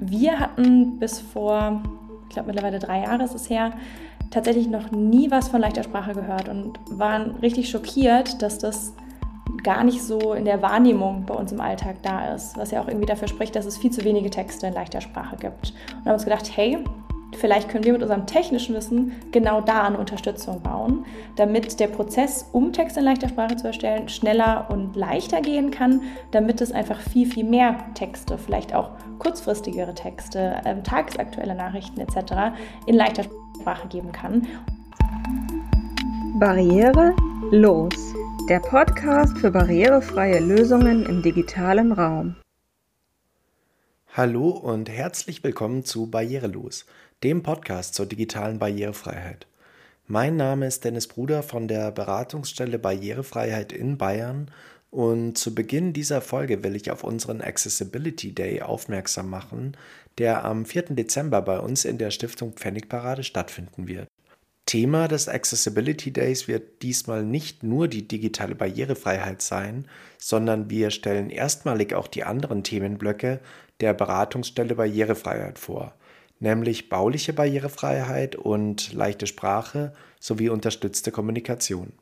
wir hatten bis vor, ich glaube mittlerweile drei Jahre ist es her, tatsächlich noch nie was von leichter Sprache gehört und waren richtig schockiert, dass das gar nicht so in der Wahrnehmung bei uns im Alltag da ist, was ja auch irgendwie dafür spricht, dass es viel zu wenige Texte in leichter Sprache gibt. Und haben uns gedacht, hey, vielleicht können wir mit unserem technischen Wissen genau da eine Unterstützung bauen, damit der Prozess, um Texte in leichter Sprache zu erstellen, schneller und leichter gehen kann, damit es einfach viel, viel mehr Texte, vielleicht auch kurzfristigere Texte, äh, tagesaktuelle Nachrichten etc. in leichter Sprache geben kann. Barriere los. Der Podcast für barrierefreie Lösungen im digitalen Raum. Hallo und herzlich willkommen zu Barrierelos dem Podcast zur digitalen Barrierefreiheit. Mein Name ist Dennis Bruder von der Beratungsstelle Barrierefreiheit in Bayern und zu Beginn dieser Folge will ich auf unseren Accessibility Day aufmerksam machen, der am 4. Dezember bei uns in der Stiftung Pfennigparade stattfinden wird. Thema des Accessibility Days wird diesmal nicht nur die digitale Barrierefreiheit sein, sondern wir stellen erstmalig auch die anderen Themenblöcke der Beratungsstelle Barrierefreiheit vor nämlich bauliche Barrierefreiheit und leichte Sprache sowie unterstützte Kommunikation.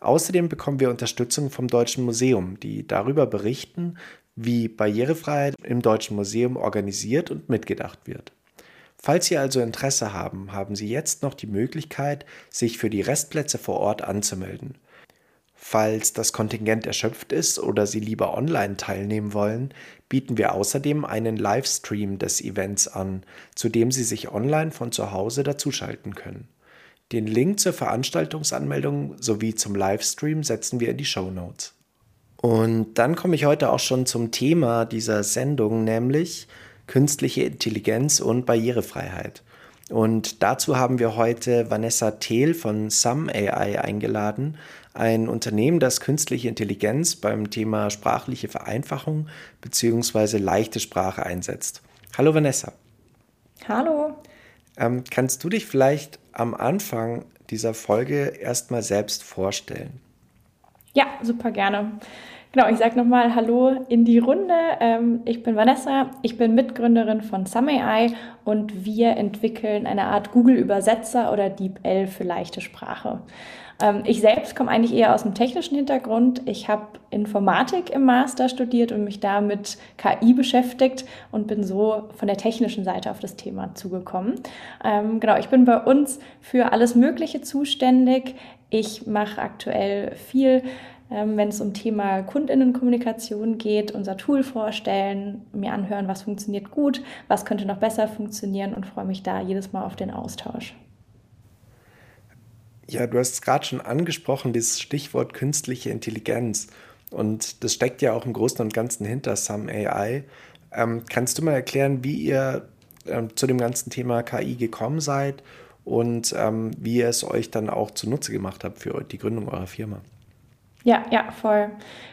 Außerdem bekommen wir Unterstützung vom Deutschen Museum, die darüber berichten, wie Barrierefreiheit im Deutschen Museum organisiert und mitgedacht wird. Falls Sie also Interesse haben, haben Sie jetzt noch die Möglichkeit, sich für die Restplätze vor Ort anzumelden. Falls das Kontingent erschöpft ist oder Sie lieber online teilnehmen wollen, bieten wir außerdem einen Livestream des Events an, zu dem Sie sich online von zu Hause dazuschalten können. Den Link zur Veranstaltungsanmeldung sowie zum Livestream setzen wir in die Show Notes. Und dann komme ich heute auch schon zum Thema dieser Sendung, nämlich künstliche Intelligenz und Barrierefreiheit. Und dazu haben wir heute Vanessa Thiel von Some AI eingeladen, ein Unternehmen, das künstliche Intelligenz beim Thema sprachliche Vereinfachung bzw. leichte Sprache einsetzt. Hallo Vanessa. Hallo. Ähm, kannst du dich vielleicht am Anfang dieser Folge erstmal selbst vorstellen? Ja, super gerne. Genau, ich sage nochmal Hallo in die Runde. Ähm, ich bin Vanessa, ich bin Mitgründerin von SumAI und wir entwickeln eine Art Google-Übersetzer oder DeepL für leichte Sprache. Ähm, ich selbst komme eigentlich eher aus dem technischen Hintergrund. Ich habe Informatik im Master studiert und mich da mit KI beschäftigt und bin so von der technischen Seite auf das Thema zugekommen. Ähm, genau, ich bin bei uns für alles Mögliche zuständig. Ich mache aktuell viel wenn es um Thema Kundinnenkommunikation geht, unser Tool vorstellen, mir anhören, was funktioniert gut, was könnte noch besser funktionieren und freue mich da jedes Mal auf den Austausch. Ja, du hast es gerade schon angesprochen, dieses Stichwort künstliche Intelligenz. Und das steckt ja auch im Großen und Ganzen hinter Some AI. Ähm, kannst du mal erklären, wie ihr ähm, zu dem ganzen Thema KI gekommen seid und ähm, wie ihr es euch dann auch zunutze gemacht habt für die Gründung eurer Firma? Ja, ja, voll.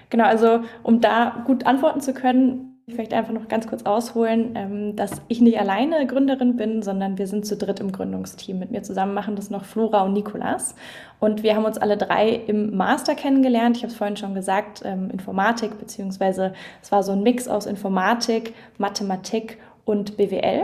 Genau, also um da gut antworten zu können, vielleicht einfach noch ganz kurz ausholen, ähm, dass ich nicht alleine Gründerin bin, sondern wir sind zu dritt im Gründungsteam. Mit mir zusammen machen das noch Flora und Nikolas. Und wir haben uns alle drei im Master kennengelernt. Ich habe es vorhin schon gesagt, ähm, Informatik, beziehungsweise es war so ein Mix aus Informatik, Mathematik und BWL.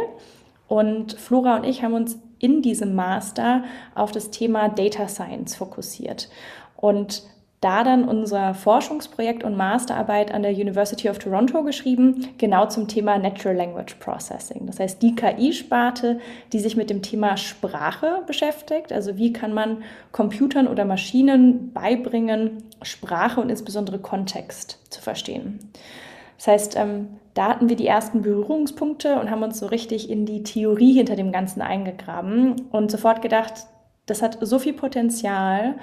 Und Flora und ich haben uns in diesem Master auf das Thema Data Science fokussiert. Und da dann unser Forschungsprojekt und Masterarbeit an der University of Toronto geschrieben, genau zum Thema Natural Language Processing. Das heißt, die KI-Sparte, die sich mit dem Thema Sprache beschäftigt. Also wie kann man Computern oder Maschinen beibringen, Sprache und insbesondere Kontext zu verstehen. Das heißt, ähm, da hatten wir die ersten Berührungspunkte und haben uns so richtig in die Theorie hinter dem Ganzen eingegraben und sofort gedacht, das hat so viel Potenzial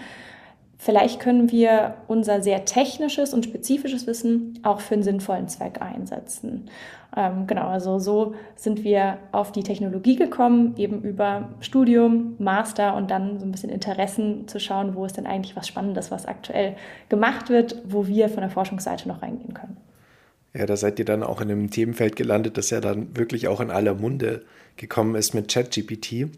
Vielleicht können wir unser sehr technisches und spezifisches Wissen auch für einen sinnvollen Zweck einsetzen. Ähm, genau, also so sind wir auf die Technologie gekommen, eben über Studium, Master und dann so ein bisschen Interessen zu schauen, wo ist denn eigentlich was Spannendes, was aktuell gemacht wird, wo wir von der Forschungsseite noch reingehen können. Ja, da seid ihr dann auch in einem Themenfeld gelandet, das ja dann wirklich auch in aller Munde gekommen ist mit ChatGPT.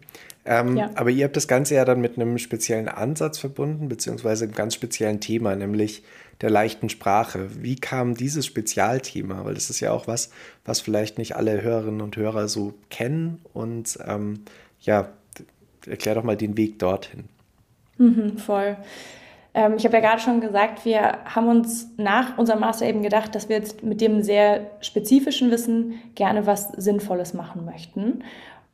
Ähm, ja. Aber ihr habt das Ganze ja dann mit einem speziellen Ansatz verbunden, beziehungsweise einem ganz speziellen Thema, nämlich der leichten Sprache. Wie kam dieses Spezialthema? Weil das ist ja auch was, was vielleicht nicht alle Hörerinnen und Hörer so kennen. Und ähm, ja, erklär doch mal den Weg dorthin. Mhm, voll. Ähm, ich habe ja gerade schon gesagt, wir haben uns nach unserem Master eben gedacht, dass wir jetzt mit dem sehr spezifischen Wissen gerne was Sinnvolles machen möchten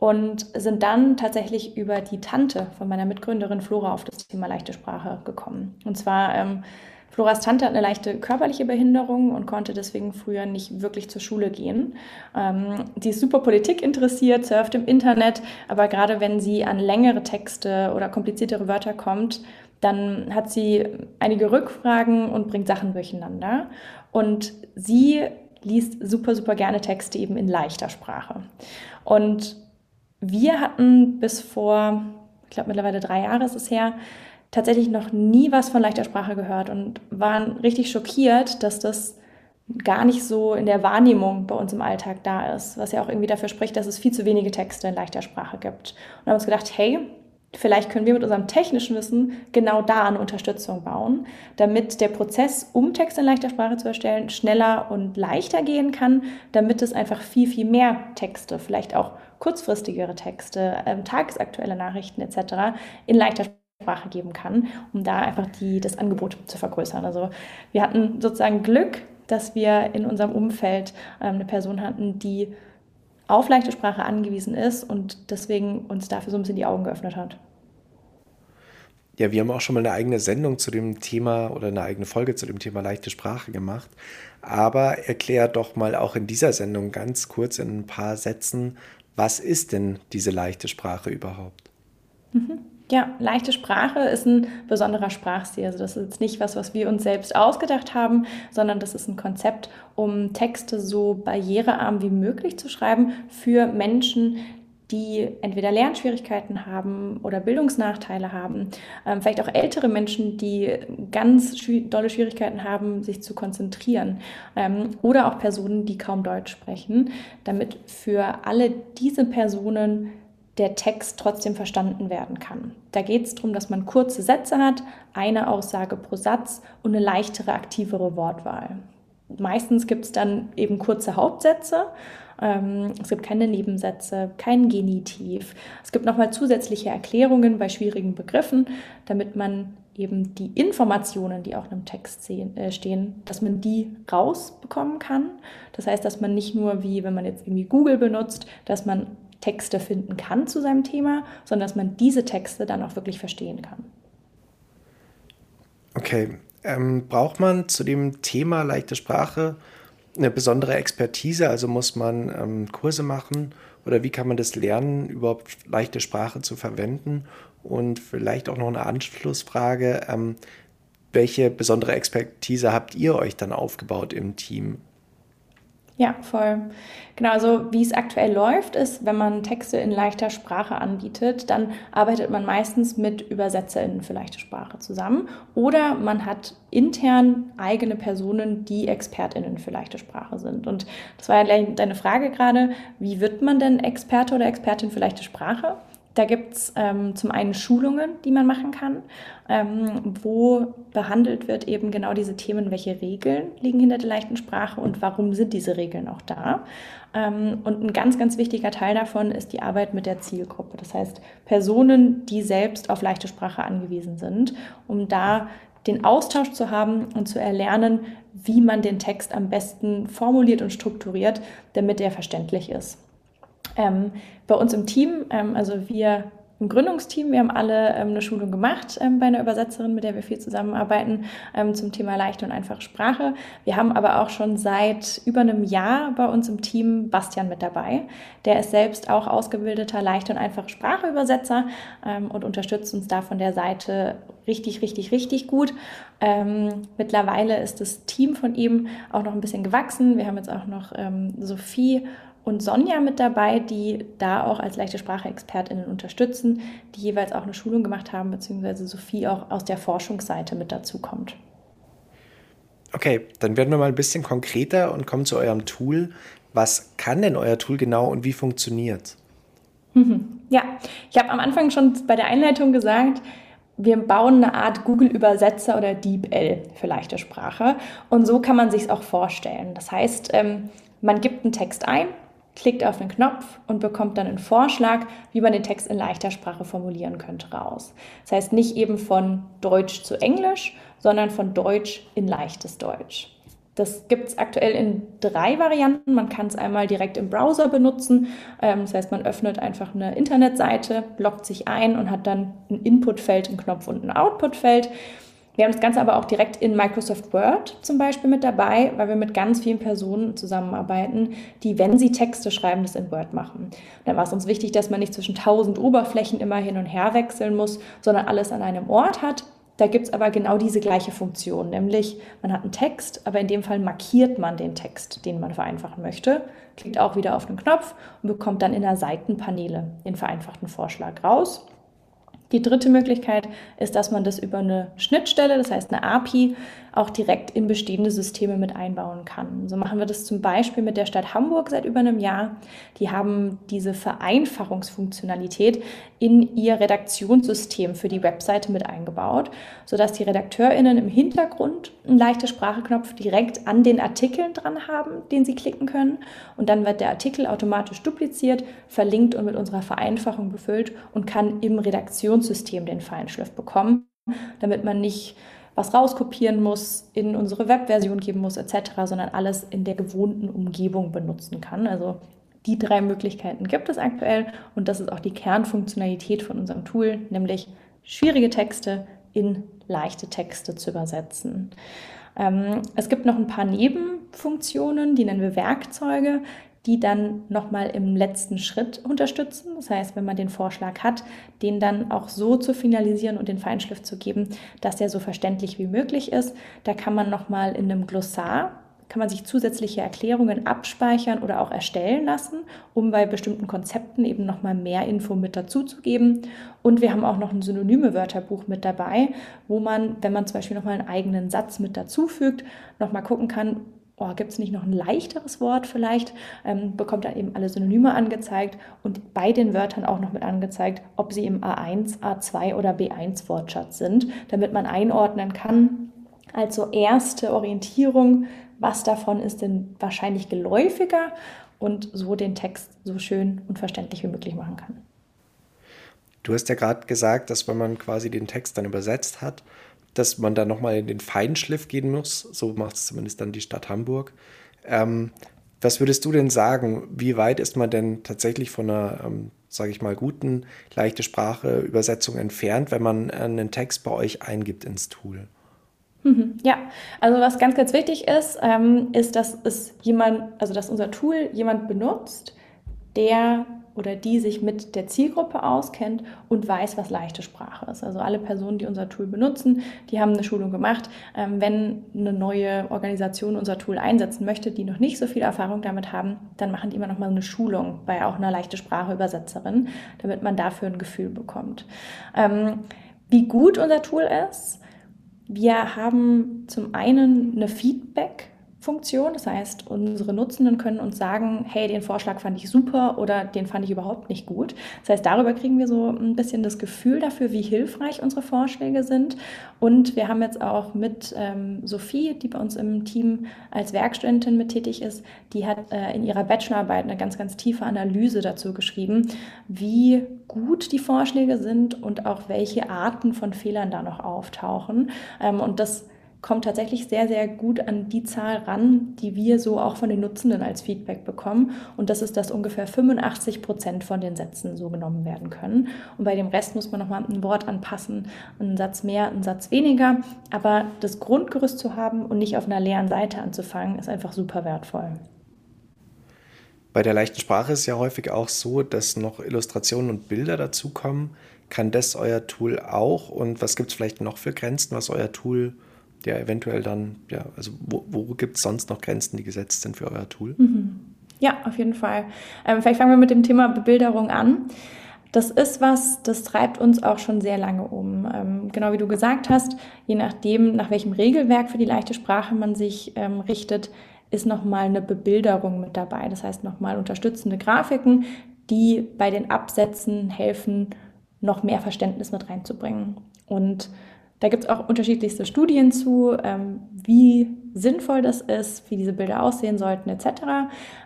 und sind dann tatsächlich über die Tante von meiner Mitgründerin Flora auf das Thema leichte Sprache gekommen. Und zwar ähm, Floras Tante hat eine leichte körperliche Behinderung und konnte deswegen früher nicht wirklich zur Schule gehen. Ähm, die ist super Politik interessiert, surft im Internet, aber gerade wenn sie an längere Texte oder kompliziertere Wörter kommt, dann hat sie einige Rückfragen und bringt Sachen durcheinander. Und sie liest super, super gerne Texte eben in leichter Sprache. Und wir hatten bis vor, ich glaube mittlerweile drei Jahre ist es her, tatsächlich noch nie was von leichter Sprache gehört und waren richtig schockiert, dass das gar nicht so in der Wahrnehmung bei uns im Alltag da ist, was ja auch irgendwie dafür spricht, dass es viel zu wenige Texte in leichter Sprache gibt. Und haben uns gedacht, hey, vielleicht können wir mit unserem technischen Wissen genau da eine Unterstützung bauen, damit der Prozess, um Texte in leichter Sprache zu erstellen, schneller und leichter gehen kann, damit es einfach viel, viel mehr Texte, vielleicht auch kurzfristigere Texte, ähm, tagesaktuelle Nachrichten etc. in leichter Sprache geben kann, um da einfach die, das Angebot zu vergrößern. Also wir hatten sozusagen Glück, dass wir in unserem Umfeld ähm, eine Person hatten, die auf leichte Sprache angewiesen ist und deswegen uns dafür so ein bisschen die Augen geöffnet hat. Ja, wir haben auch schon mal eine eigene Sendung zu dem Thema oder eine eigene Folge zu dem Thema leichte Sprache gemacht. Aber erklär doch mal auch in dieser Sendung ganz kurz in ein paar Sätzen, was ist denn diese leichte Sprache überhaupt? Mhm. Ja, leichte Sprache ist ein besonderer Sprachstil. Also das ist jetzt nicht was, was wir uns selbst ausgedacht haben, sondern das ist ein Konzept, um Texte so barrierearm wie möglich zu schreiben für Menschen, die entweder Lernschwierigkeiten haben oder Bildungsnachteile haben, ähm, vielleicht auch ältere Menschen, die ganz schw dolle Schwierigkeiten haben, sich zu konzentrieren ähm, oder auch Personen, die kaum Deutsch sprechen, damit für alle diese Personen der Text trotzdem verstanden werden kann. Da geht es darum, dass man kurze Sätze hat, eine Aussage pro Satz und eine leichtere, aktivere Wortwahl. Meistens gibt es dann eben kurze Hauptsätze ähm, es gibt keine Nebensätze, kein Genitiv. Es gibt nochmal zusätzliche Erklärungen bei schwierigen Begriffen, damit man eben die Informationen, die auch in einem Text äh, stehen, dass man die rausbekommen kann. Das heißt, dass man nicht nur wie, wenn man jetzt irgendwie Google benutzt, dass man Texte finden kann zu seinem Thema, sondern dass man diese Texte dann auch wirklich verstehen kann. Okay. Ähm, braucht man zu dem Thema leichte Sprache eine besondere Expertise? Also muss man ähm, Kurse machen oder wie kann man das lernen, überhaupt leichte Sprache zu verwenden? Und vielleicht auch noch eine Anschlussfrage. Ähm, welche besondere Expertise habt ihr euch dann aufgebaut im Team? Ja, voll. Genau, also wie es aktuell läuft, ist, wenn man Texte in leichter Sprache anbietet, dann arbeitet man meistens mit ÜbersetzerInnen für leichte Sprache zusammen oder man hat intern eigene Personen, die ExpertInnen für leichte Sprache sind. Und das war ja deine Frage gerade, wie wird man denn Experte oder Expertin für leichte Sprache? Da gibt es ähm, zum einen Schulungen, die man machen kann, ähm, wo behandelt wird eben genau diese Themen, welche Regeln liegen hinter der leichten Sprache und warum sind diese Regeln auch da. Ähm, und ein ganz, ganz wichtiger Teil davon ist die Arbeit mit der Zielgruppe. Das heißt, Personen, die selbst auf leichte Sprache angewiesen sind, um da den Austausch zu haben und zu erlernen, wie man den Text am besten formuliert und strukturiert, damit er verständlich ist. Ähm, bei uns im Team, ähm, also wir im Gründungsteam, wir haben alle ähm, eine Schulung gemacht ähm, bei einer Übersetzerin, mit der wir viel zusammenarbeiten, ähm, zum Thema leichte und einfache Sprache. Wir haben aber auch schon seit über einem Jahr bei uns im Team Bastian mit dabei. Der ist selbst auch ausgebildeter leichte und einfache Spracheübersetzer ähm, und unterstützt uns da von der Seite richtig, richtig, richtig gut. Ähm, mittlerweile ist das Team von ihm auch noch ein bisschen gewachsen. Wir haben jetzt auch noch ähm, Sophie und Sonja mit dabei, die da auch als leichte Sprache-ExpertInnen unterstützen, die jeweils auch eine Schulung gemacht haben, beziehungsweise Sophie auch aus der Forschungsseite mit dazu kommt. Okay, dann werden wir mal ein bisschen konkreter und kommen zu eurem Tool. Was kann denn euer Tool genau und wie funktioniert? Mhm. Ja, ich habe am Anfang schon bei der Einleitung gesagt, wir bauen eine Art Google-Übersetzer oder DeepL für leichte Sprache. Und so kann man sich es auch vorstellen. Das heißt, ähm, man gibt einen Text ein, klickt auf den Knopf und bekommt dann einen Vorschlag, wie man den Text in leichter Sprache formulieren könnte, raus. Das heißt nicht eben von Deutsch zu Englisch, sondern von Deutsch in leichtes Deutsch. Das gibt es aktuell in drei Varianten. Man kann es einmal direkt im Browser benutzen. Ähm, das heißt, man öffnet einfach eine Internetseite, loggt sich ein und hat dann ein Inputfeld, einen Knopf und ein Outputfeld. Wir haben das Ganze aber auch direkt in Microsoft Word zum Beispiel mit dabei, weil wir mit ganz vielen Personen zusammenarbeiten, die, wenn sie Texte schreiben, das in Word machen. Und dann war es uns wichtig, dass man nicht zwischen tausend Oberflächen immer hin und her wechseln muss, sondern alles an einem Ort hat da gibt es aber genau diese gleiche Funktion, nämlich man hat einen Text, aber in dem Fall markiert man den Text, den man vereinfachen möchte, klickt auch wieder auf den Knopf und bekommt dann in der Seitenpaneele den vereinfachten Vorschlag raus. Die dritte Möglichkeit ist, dass man das über eine Schnittstelle, das heißt eine API, auch direkt in bestehende Systeme mit einbauen kann. So machen wir das zum Beispiel mit der Stadt Hamburg seit über einem Jahr. Die haben diese Vereinfachungsfunktionalität in ihr Redaktionssystem für die Webseite mit eingebaut, sodass die RedakteurInnen im Hintergrund einen leichten Spracheknopf direkt an den Artikeln dran haben, den sie klicken können. Und dann wird der Artikel automatisch dupliziert, verlinkt und mit unserer Vereinfachung befüllt und kann im Redaktionssystem den Feinschliff bekommen, damit man nicht was rauskopieren muss, in unsere Webversion geben muss etc., sondern alles in der gewohnten Umgebung benutzen kann. Also die drei Möglichkeiten gibt es aktuell und das ist auch die Kernfunktionalität von unserem Tool, nämlich schwierige Texte in leichte Texte zu übersetzen. Ähm, es gibt noch ein paar Nebenfunktionen, die nennen wir Werkzeuge, die dann nochmal im letzten Schritt unterstützen. Das heißt, wenn man den Vorschlag hat, den dann auch so zu finalisieren und den Feinschliff zu geben, dass der so verständlich wie möglich ist. Da kann man nochmal in einem Glossar kann man sich zusätzliche Erklärungen abspeichern oder auch erstellen lassen, um bei bestimmten Konzepten eben nochmal mehr Info mit dazu zu geben. Und wir haben auch noch ein synonyme Wörterbuch mit dabei, wo man, wenn man zum Beispiel nochmal einen eigenen Satz mit dazufügt, nochmal gucken kann, oh, gibt es nicht noch ein leichteres Wort vielleicht, ähm, bekommt dann eben alle Synonyme angezeigt und bei den Wörtern auch noch mit angezeigt, ob sie im A1, A2 oder B1 Wortschatz sind, damit man einordnen kann. Also erste Orientierung, was davon ist denn wahrscheinlich geläufiger und so den Text so schön und verständlich wie möglich machen kann. Du hast ja gerade gesagt, dass wenn man quasi den Text dann übersetzt hat, dass man da nochmal in den Feinschliff gehen muss. So macht es zumindest dann die Stadt Hamburg. Ähm, was würdest du denn sagen? Wie weit ist man denn tatsächlich von einer, ähm, sage ich mal, guten, leichte Sprache Übersetzung entfernt, wenn man einen Text bei euch eingibt ins Tool? Mhm, ja, also was ganz, ganz wichtig ist, ähm, ist, dass es jemand, also dass unser Tool jemand benutzt, der oder die sich mit der Zielgruppe auskennt und weiß, was leichte Sprache ist. Also alle Personen, die unser Tool benutzen, die haben eine Schulung gemacht. Ähm, wenn eine neue Organisation unser Tool einsetzen möchte, die noch nicht so viel Erfahrung damit haben, dann machen die immer noch mal eine Schulung bei auch einer leichte Sprache Übersetzerin, damit man dafür ein Gefühl bekommt. Ähm, wie gut unser Tool ist, wir haben zum einen eine Feedback- Funktion. Das heißt, unsere Nutzenden können uns sagen, hey, den Vorschlag fand ich super oder den fand ich überhaupt nicht gut. Das heißt, darüber kriegen wir so ein bisschen das Gefühl dafür, wie hilfreich unsere Vorschläge sind. Und wir haben jetzt auch mit ähm, Sophie, die bei uns im Team als Werkstudentin mit tätig ist, die hat äh, in ihrer Bachelorarbeit eine ganz, ganz tiefe Analyse dazu geschrieben, wie gut die Vorschläge sind und auch welche Arten von Fehlern da noch auftauchen. Ähm, und das kommt tatsächlich sehr, sehr gut an die Zahl ran, die wir so auch von den Nutzenden als Feedback bekommen. Und das ist, dass ungefähr 85 Prozent von den Sätzen so genommen werden können. Und bei dem Rest muss man nochmal ein Wort anpassen, einen Satz mehr, einen Satz weniger. Aber das Grundgerüst zu haben und nicht auf einer leeren Seite anzufangen, ist einfach super wertvoll. Bei der leichten Sprache ist ja häufig auch so, dass noch Illustrationen und Bilder dazukommen. Kann das euer Tool auch? Und was gibt es vielleicht noch für Grenzen, was euer Tool ja eventuell dann, ja, also wo, wo gibt es sonst noch Grenzen, die gesetzt sind für euer Tool? Mhm. Ja, auf jeden Fall. Ähm, vielleicht fangen wir mit dem Thema Bebilderung an. Das ist was, das treibt uns auch schon sehr lange um. Ähm, genau wie du gesagt hast, je nachdem, nach welchem Regelwerk für die leichte Sprache man sich ähm, richtet, ist nochmal eine Bebilderung mit dabei. Das heißt nochmal unterstützende Grafiken, die bei den Absätzen helfen, noch mehr Verständnis mit reinzubringen. Und da gibt es auch unterschiedlichste Studien zu, ähm, wie sinnvoll das ist, wie diese Bilder aussehen sollten, etc.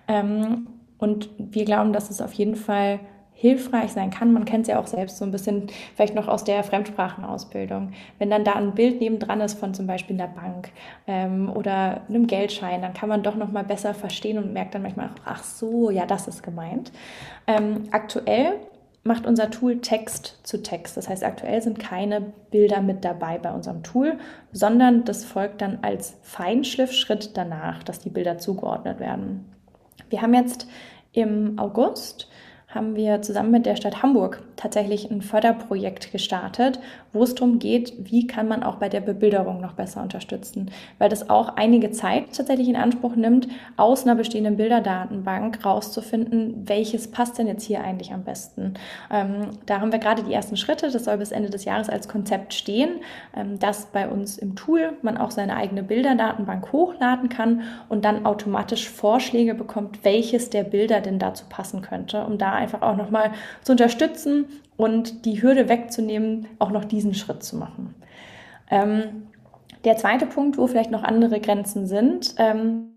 Ähm, und wir glauben, dass es auf jeden Fall hilfreich sein kann. Man kennt es ja auch selbst so ein bisschen, vielleicht noch aus der Fremdsprachenausbildung. Wenn dann da ein Bild nebendran ist von zum Beispiel einer Bank ähm, oder einem Geldschein, dann kann man doch noch mal besser verstehen und merkt dann manchmal, ach so, ja, das ist gemeint. Ähm, aktuell macht unser Tool Text zu Text. Das heißt, aktuell sind keine Bilder mit dabei bei unserem Tool, sondern das folgt dann als Feinschliffschritt danach, dass die Bilder zugeordnet werden. Wir haben jetzt im August haben wir zusammen mit der Stadt Hamburg tatsächlich ein Förderprojekt gestartet, wo es darum geht, wie kann man auch bei der Bebilderung noch besser unterstützen, weil das auch einige Zeit tatsächlich in Anspruch nimmt, aus einer bestehenden Bilderdatenbank rauszufinden, welches passt denn jetzt hier eigentlich am besten. Ähm, da haben wir gerade die ersten Schritte, das soll bis Ende des Jahres als Konzept stehen, ähm, dass bei uns im Tool man auch seine eigene Bilderdatenbank hochladen kann und dann automatisch Vorschläge bekommt, welches der Bilder denn dazu passen könnte, um da einfach auch nochmal zu unterstützen und die Hürde wegzunehmen, auch noch diesen Schritt zu machen. Ähm, der zweite Punkt, wo vielleicht noch andere Grenzen sind, ähm,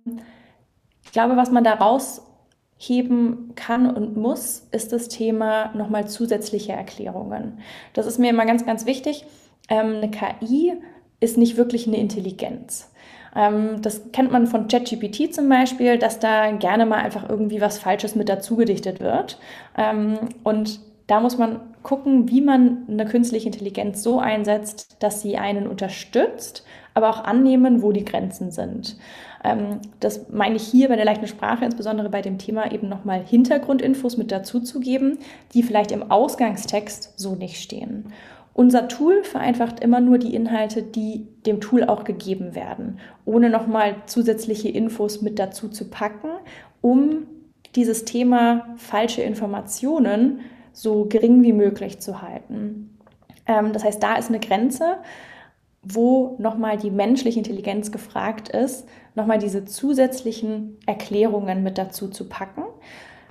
ich glaube, was man da rausheben kann und muss, ist das Thema nochmal zusätzliche Erklärungen. Das ist mir immer ganz, ganz wichtig. Ähm, eine KI ist nicht wirklich eine Intelligenz. Ähm, das kennt man von ChatGPT zum Beispiel, dass da gerne mal einfach irgendwie was Falsches mit dazu gedichtet wird. Ähm, und da muss man gucken, wie man eine künstliche Intelligenz so einsetzt, dass sie einen unterstützt, aber auch annehmen, wo die Grenzen sind. Ähm, das meine ich hier bei der leichten Sprache, insbesondere bei dem Thema eben nochmal Hintergrundinfos mit dazu zu geben, die vielleicht im Ausgangstext so nicht stehen. Unser Tool vereinfacht immer nur die Inhalte, die dem Tool auch gegeben werden, ohne nochmal zusätzliche Infos mit dazu zu packen, um dieses Thema falsche Informationen so gering wie möglich zu halten. Ähm, das heißt, da ist eine Grenze, wo nochmal die menschliche Intelligenz gefragt ist, nochmal diese zusätzlichen Erklärungen mit dazu zu packen.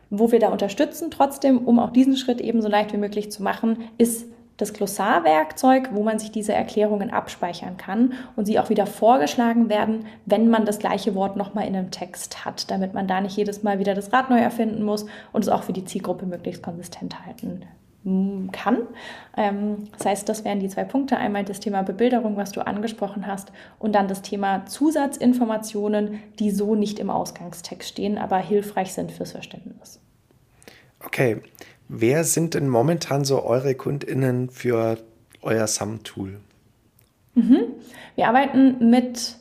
Wo wir da unterstützen, trotzdem, um auch diesen Schritt eben so leicht wie möglich zu machen, ist das Glossarwerkzeug, wo man sich diese Erklärungen abspeichern kann und sie auch wieder vorgeschlagen werden, wenn man das gleiche Wort nochmal in einem Text hat, damit man da nicht jedes Mal wieder das Rad neu erfinden muss und es auch für die Zielgruppe möglichst konsistent halten kann. Ähm, das heißt, das wären die zwei Punkte. Einmal das Thema Bebilderung, was du angesprochen hast, und dann das Thema Zusatzinformationen, die so nicht im Ausgangstext stehen, aber hilfreich sind fürs Verständnis. Okay, Wer sind denn momentan so eure KundInnen für euer SAM-Tool? Mhm. Wir arbeiten mit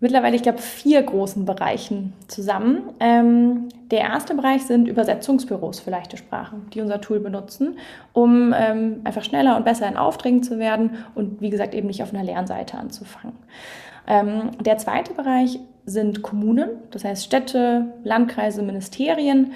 mittlerweile, ich glaube, vier großen Bereichen zusammen. Ähm, der erste Bereich sind Übersetzungsbüros für leichte Sprachen, die unser Tool benutzen, um ähm, einfach schneller und besser in Aufträgen zu werden und wie gesagt eben nicht auf einer Lernseite anzufangen. Ähm, der zweite Bereich sind Kommunen, das heißt Städte, Landkreise, Ministerien,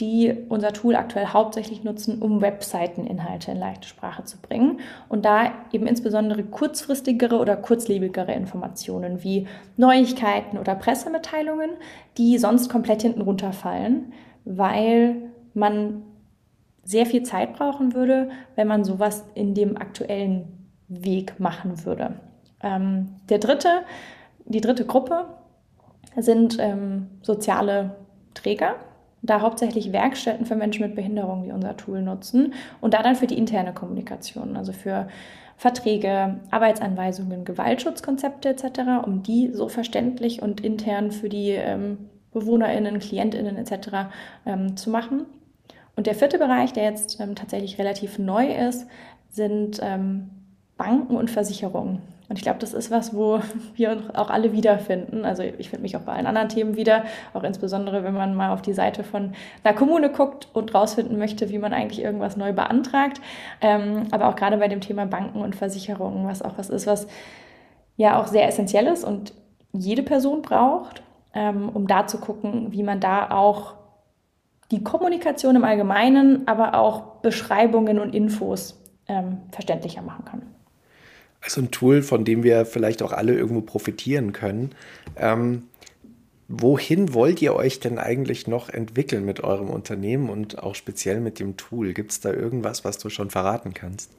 die unser Tool aktuell hauptsächlich nutzen, um Webseiteninhalte in leichte Sprache zu bringen und da eben insbesondere kurzfristigere oder kurzlebigere Informationen wie Neuigkeiten oder Pressemitteilungen, die sonst komplett hinten runterfallen, weil man sehr viel Zeit brauchen würde, wenn man sowas in dem aktuellen Weg machen würde. Ähm, der dritte, die dritte Gruppe sind ähm, soziale Träger, da hauptsächlich Werkstätten für Menschen mit Behinderung, die unser Tool nutzen und da dann für die interne Kommunikation, also für Verträge, Arbeitsanweisungen, Gewaltschutzkonzepte etc., um die so verständlich und intern für die ähm, BewohnerInnen, KlientInnen etc. Ähm, zu machen. Und der vierte Bereich, der jetzt ähm, tatsächlich relativ neu ist, sind ähm, Banken und Versicherungen. Und ich glaube, das ist was, wo wir uns auch alle wiederfinden. Also ich finde mich auch bei allen anderen Themen wieder, auch insbesondere, wenn man mal auf die Seite von einer Kommune guckt und rausfinden möchte, wie man eigentlich irgendwas neu beantragt. Ähm, aber auch gerade bei dem Thema Banken und Versicherungen, was auch was ist, was ja auch sehr essentiell ist und jede Person braucht, ähm, um da zu gucken, wie man da auch die Kommunikation im Allgemeinen, aber auch Beschreibungen und Infos ähm, verständlicher machen kann. Also ein Tool, von dem wir vielleicht auch alle irgendwo profitieren können. Ähm, wohin wollt ihr euch denn eigentlich noch entwickeln mit eurem Unternehmen und auch speziell mit dem Tool? Gibt es da irgendwas, was du schon verraten kannst?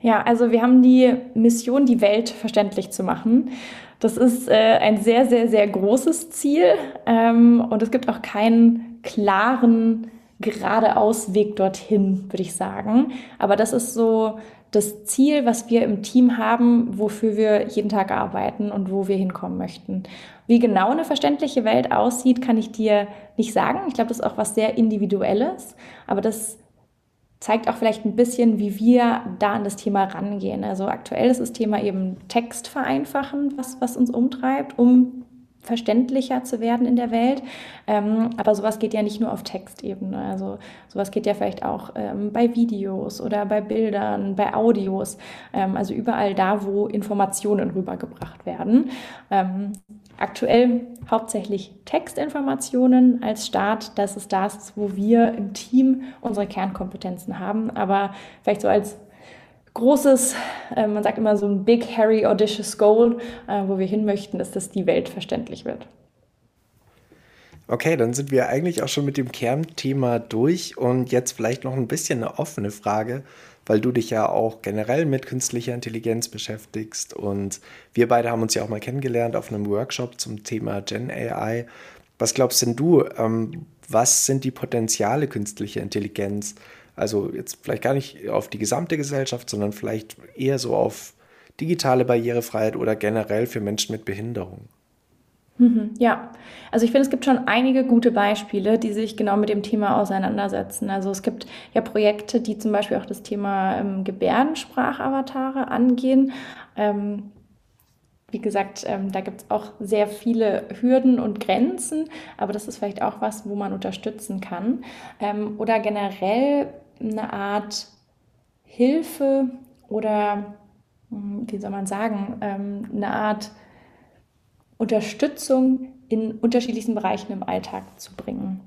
Ja, also wir haben die Mission, die Welt verständlich zu machen. Das ist äh, ein sehr, sehr, sehr großes Ziel ähm, und es gibt auch keinen klaren geradeaus Weg dorthin, würde ich sagen. Aber das ist so das Ziel, was wir im Team haben, wofür wir jeden Tag arbeiten und wo wir hinkommen möchten. Wie genau eine verständliche Welt aussieht, kann ich dir nicht sagen. Ich glaube, das ist auch was sehr Individuelles, aber das zeigt auch vielleicht ein bisschen, wie wir da an das Thema rangehen. Also aktuell ist das Thema eben Text vereinfachen, was, was uns umtreibt, um verständlicher zu werden in der Welt. Ähm, aber sowas geht ja nicht nur auf Textebene. Also sowas geht ja vielleicht auch ähm, bei Videos oder bei Bildern, bei Audios. Ähm, also überall da, wo Informationen rübergebracht werden. Ähm, aktuell hauptsächlich Textinformationen als Start. Das ist das, wo wir im Team unsere Kernkompetenzen haben. Aber vielleicht so als großes, äh, man sagt immer so ein big, hairy, audacious goal, äh, wo wir hin möchten, ist, dass die Welt verständlich wird. Okay, dann sind wir eigentlich auch schon mit dem Kernthema durch und jetzt vielleicht noch ein bisschen eine offene Frage, weil du dich ja auch generell mit künstlicher Intelligenz beschäftigst und wir beide haben uns ja auch mal kennengelernt auf einem Workshop zum Thema Gen AI. Was glaubst denn du, ähm, was sind die Potenziale künstlicher Intelligenz? Also jetzt vielleicht gar nicht auf die gesamte Gesellschaft, sondern vielleicht eher so auf digitale Barrierefreiheit oder generell für Menschen mit Behinderung. Mhm, ja, also ich finde, es gibt schon einige gute Beispiele, die sich genau mit dem Thema auseinandersetzen. Also es gibt ja Projekte, die zum Beispiel auch das Thema ähm, Gebärdensprachavatare angehen. Ähm, wie gesagt, ähm, da gibt es auch sehr viele Hürden und Grenzen, aber das ist vielleicht auch was, wo man unterstützen kann. Ähm, oder generell eine Art Hilfe oder, hm, wie soll man sagen, ähm, eine Art Unterstützung in unterschiedlichsten Bereichen im Alltag zu bringen.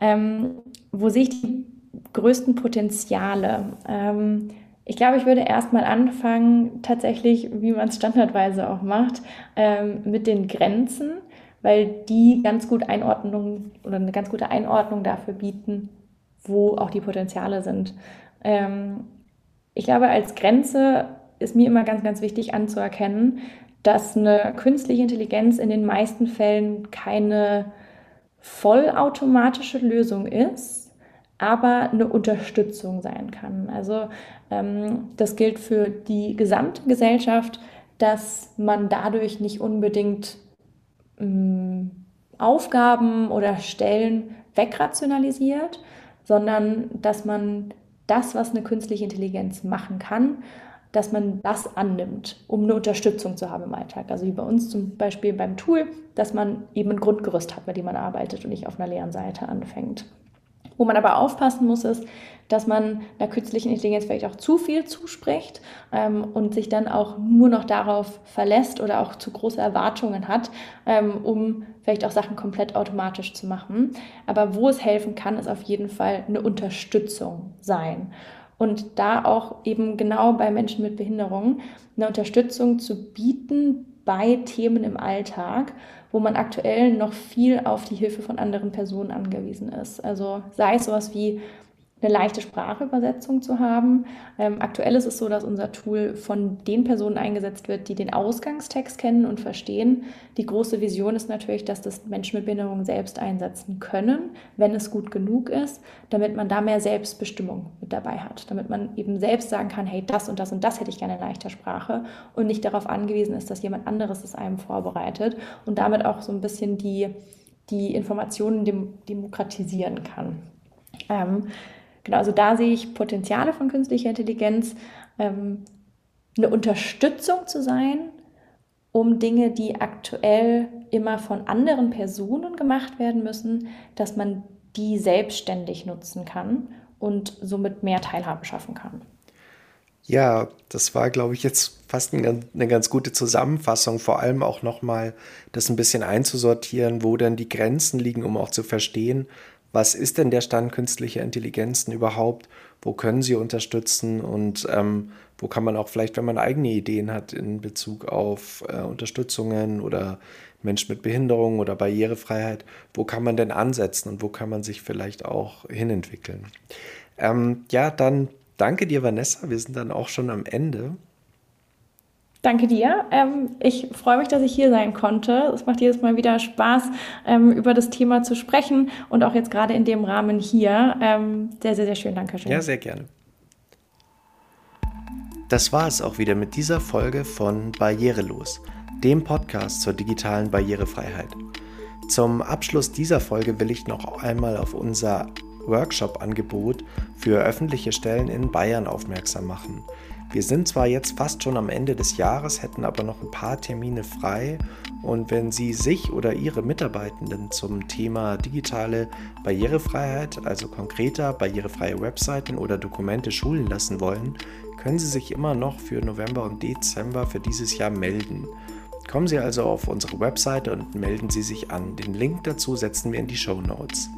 Ähm, wo sehe ich die größten Potenziale? Ähm, ich glaube, ich würde erstmal anfangen, tatsächlich, wie man es standardweise auch macht, mit den Grenzen, weil die ganz gut Einordnung oder eine ganz gute Einordnung dafür bieten, wo auch die Potenziale sind. Ähm, ich glaube, als Grenze ist mir immer ganz, ganz wichtig anzuerkennen, dass eine künstliche Intelligenz in den meisten Fällen keine vollautomatische Lösung ist, aber eine Unterstützung sein kann. Also ähm, das gilt für die gesamte Gesellschaft, dass man dadurch nicht unbedingt ähm, Aufgaben oder Stellen wegrationalisiert, sondern dass man das, was eine künstliche Intelligenz machen kann, dass man das annimmt, um eine Unterstützung zu haben im Alltag. Also wie bei uns zum Beispiel beim Tool, dass man eben ein Grundgerüst hat, mit dem man arbeitet und nicht auf einer leeren Seite anfängt. Wo man aber aufpassen muss, ist, dass man einer künstlichen Intelligenz vielleicht auch zu viel zuspricht ähm, und sich dann auch nur noch darauf verlässt oder auch zu große Erwartungen hat, ähm, um vielleicht auch Sachen komplett automatisch zu machen. Aber wo es helfen kann, ist auf jeden Fall eine Unterstützung sein. Und da auch eben genau bei Menschen mit Behinderungen eine Unterstützung zu bieten bei Themen im Alltag wo man aktuell noch viel auf die Hilfe von anderen Personen angewiesen ist. Also sei es sowas wie eine leichte Sprachübersetzung zu haben. Ähm, aktuell ist es so, dass unser Tool von den Personen eingesetzt wird, die den Ausgangstext kennen und verstehen. Die große Vision ist natürlich, dass das Menschen mit Behinderung selbst einsetzen können, wenn es gut genug ist, damit man da mehr Selbstbestimmung mit dabei hat, damit man eben selbst sagen kann, hey, das und das und das hätte ich gerne in leichter Sprache und nicht darauf angewiesen ist, dass jemand anderes es einem vorbereitet und damit auch so ein bisschen die, die Informationen dem, demokratisieren kann. Ähm, Genau, also da sehe ich Potenziale von künstlicher Intelligenz, ähm, eine Unterstützung zu sein, um Dinge, die aktuell immer von anderen Personen gemacht werden müssen, dass man die selbstständig nutzen kann und somit mehr Teilhabe schaffen kann. Ja, das war, glaube ich, jetzt fast eine, eine ganz gute Zusammenfassung, vor allem auch nochmal das ein bisschen einzusortieren, wo dann die Grenzen liegen, um auch zu verstehen, was ist denn der Stand künstlicher Intelligenzen überhaupt? Wo können sie unterstützen und ähm, wo kann man auch vielleicht, wenn man eigene Ideen hat in Bezug auf äh, Unterstützungen oder Menschen mit Behinderung oder Barrierefreiheit, wo kann man denn ansetzen und wo kann man sich vielleicht auch hinentwickeln? Ähm, ja, dann danke dir, Vanessa. Wir sind dann auch schon am Ende. Danke dir. Ähm, ich freue mich, dass ich hier sein konnte. Es macht jedes Mal wieder Spaß, ähm, über das Thema zu sprechen und auch jetzt gerade in dem Rahmen hier. Ähm, sehr, sehr, sehr schön. Dankeschön. Ja, sehr gerne. Das war es auch wieder mit dieser Folge von Barrierelos, dem Podcast zur digitalen Barrierefreiheit. Zum Abschluss dieser Folge will ich noch einmal auf unser Workshop-Angebot für öffentliche Stellen in Bayern aufmerksam machen. Wir sind zwar jetzt fast schon am Ende des Jahres, hätten aber noch ein paar Termine frei und wenn Sie sich oder Ihre Mitarbeitenden zum Thema digitale Barrierefreiheit, also konkreter barrierefreie Webseiten oder Dokumente schulen lassen wollen, können Sie sich immer noch für November und Dezember für dieses Jahr melden. Kommen Sie also auf unsere Webseite und melden Sie sich an. Den Link dazu setzen wir in die Show Notes.